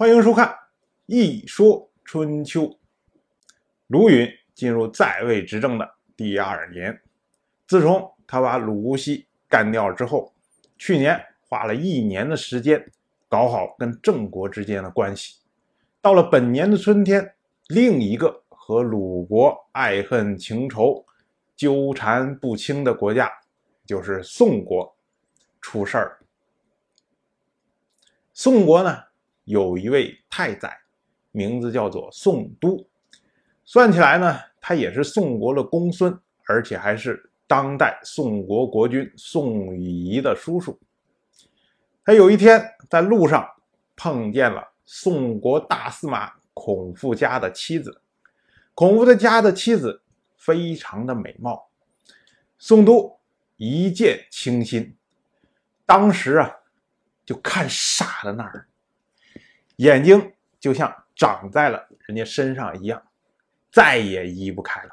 欢迎收看《一说春秋》。卢允进入在位执政的第二年，自从他把鲁无锡干掉之后，去年花了一年的时间搞好跟郑国之间的关系。到了本年的春天，另一个和鲁国爱恨情仇、纠缠不清的国家，就是宋国，出事儿。宋国呢？有一位太宰，名字叫做宋都，算起来呢，他也是宋国的公孙，而且还是当代宋国国君宋禹仪的叔叔。他有一天在路上碰见了宋国大司马孔父家的妻子，孔父的家的妻子非常的美貌，宋都一见倾心，当时啊就看傻了那儿。眼睛就像长在了人家身上一样，再也移不开了，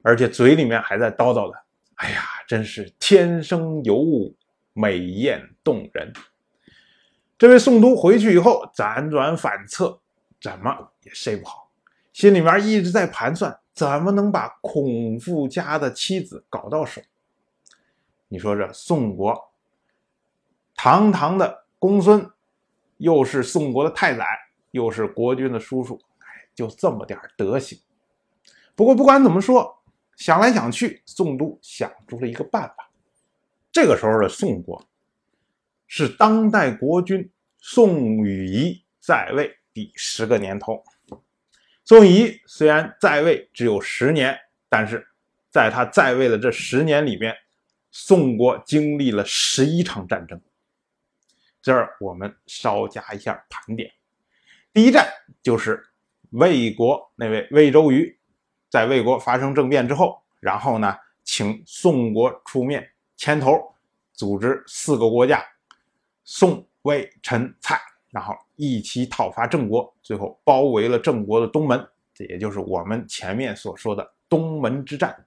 而且嘴里面还在叨叨的：“哎呀，真是天生尤物，美艳动人。”这位宋都回去以后辗转反侧，怎么也睡不好，心里面一直在盘算怎么能把孔富家的妻子搞到手。你说这宋国堂堂的公孙。又是宋国的太宰，又是国君的叔叔，哎，就这么点德行。不过不管怎么说，想来想去，宋都想出了一个办法。这个时候的宋国是当代国君宋禹仪在位第十个年头。宋禹仪虽然在位只有十年，但是在他在位的这十年里面，宋国经历了十一场战争。这儿我们稍加一下盘点。第一站就是魏国那位魏周瑜，在魏国发生政变之后，然后呢，请宋国出面牵头，组织四个国家宋、魏、陈、蔡，然后一起讨伐郑国，最后包围了郑国的东门，这也就是我们前面所说的东门之战。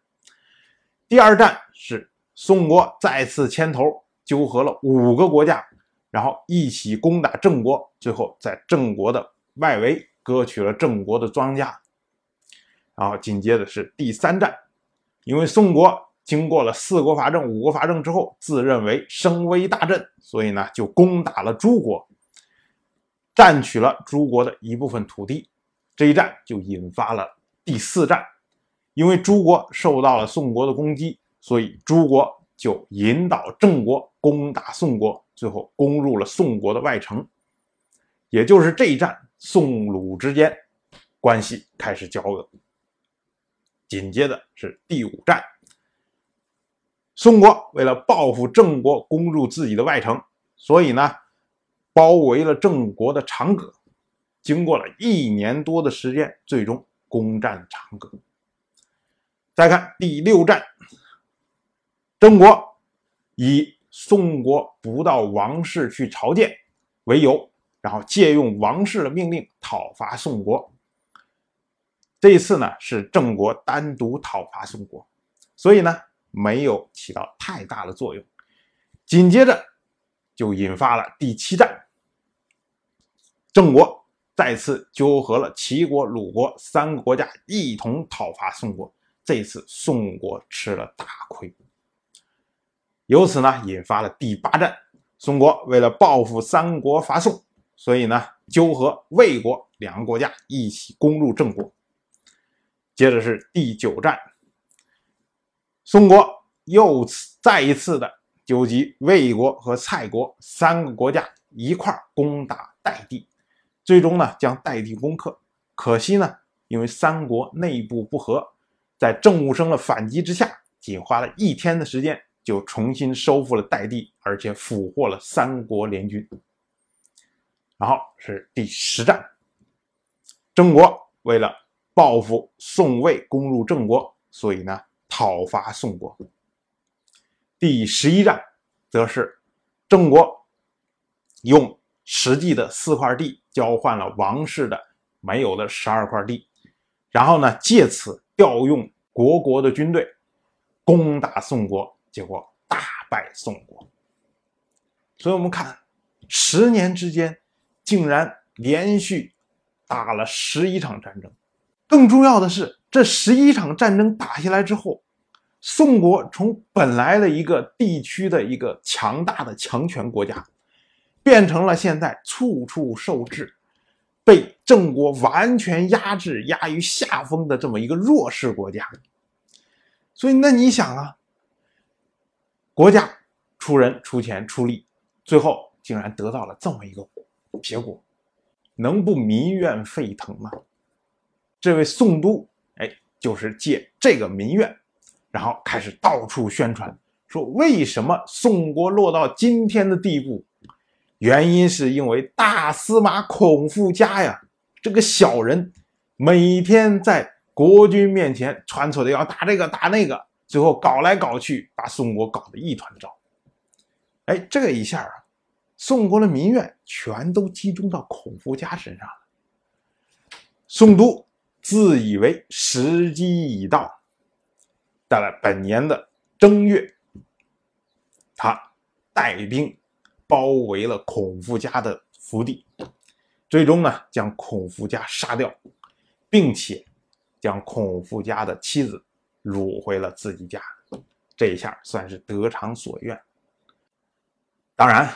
第二战是宋国再次牵头，纠合了五个国家。然后一起攻打郑国，最后在郑国的外围割取了郑国的庄稼。然后紧接着是第三战，因为宋国经过了四国伐郑、五国伐郑之后，自认为声威大振，所以呢就攻打了诸国，占取了诸国的一部分土地。这一战就引发了第四战，因为诸国受到了宋国的攻击，所以诸国就引导郑国攻打宋国。最后攻入了宋国的外城，也就是这一战，宋鲁之间关系开始交恶。紧接着是第五战，宋国为了报复郑国攻入自己的外城，所以呢，包围了郑国的长葛。经过了一年多的时间，最终攻占长葛。再看第六战，郑国以。宋国不到王室去朝见为由，然后借用王室的命令讨伐宋国。这一次呢，是郑国单独讨伐宋国，所以呢，没有起到太大的作用。紧接着就引发了第七战，郑国再次纠合了齐国、鲁国三个国家一同讨伐宋国。这次宋国吃了大亏。由此呢，引发了第八战。宋国为了报复三国伐宋，所以呢，纠合魏国两个国家一起攻入郑国。接着是第九战，宋国又再一次的纠集魏国和蔡国三个国家一块攻打代地，最终呢，将代地攻克。可惜呢，因为三国内部不和，在郑武生的反击之下，仅花了一天的时间。就重新收复了代地，而且俘获了三国联军。然后是第十战，郑国为了报复宋魏攻入郑国，所以呢讨伐宋国。第十一战则是郑国用实际的四块地交换了王室的没有的十二块地，然后呢借此调用国国的军队攻打宋国。结果大败宋国，所以我们看十年之间，竟然连续打了十一场战争。更重要的是，这十一场战争打下来之后，宋国从本来的一个地区的一个强大的强权国家，变成了现在处处受制、被郑国完全压制、压于下风的这么一个弱势国家。所以，那你想啊，国家出人、出钱、出力，最后竟然得到了这么一个结果，能不民怨沸腾吗？这位宋都，哎，就是借这个民怨，然后开始到处宣传，说为什么宋国落到今天的地步？原因是因为大司马孔富家呀，这个小人每天在国君面前穿梭的要打这个打那个，最后搞来搞去，把宋国搞得一团糟。哎，这一下啊，宋国的民怨全都集中到孔夫家身上了。宋都。自以为时机已到，到了本年的正月，他带兵包围了孔夫家的府邸，最终呢将孔夫家杀掉，并且将孔夫家的妻子掳回了自己家，这一下算是得偿所愿。当然，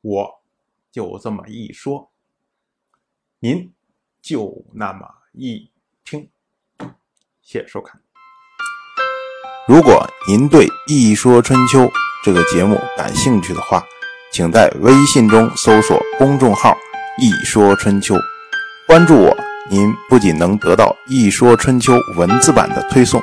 我就这么一说，您就那么。一听，谢谢收看。如果您对《一说春秋》这个节目感兴趣的话，请在微信中搜索公众号“一说春秋”，关注我。您不仅能得到《一说春秋》文字版的推送，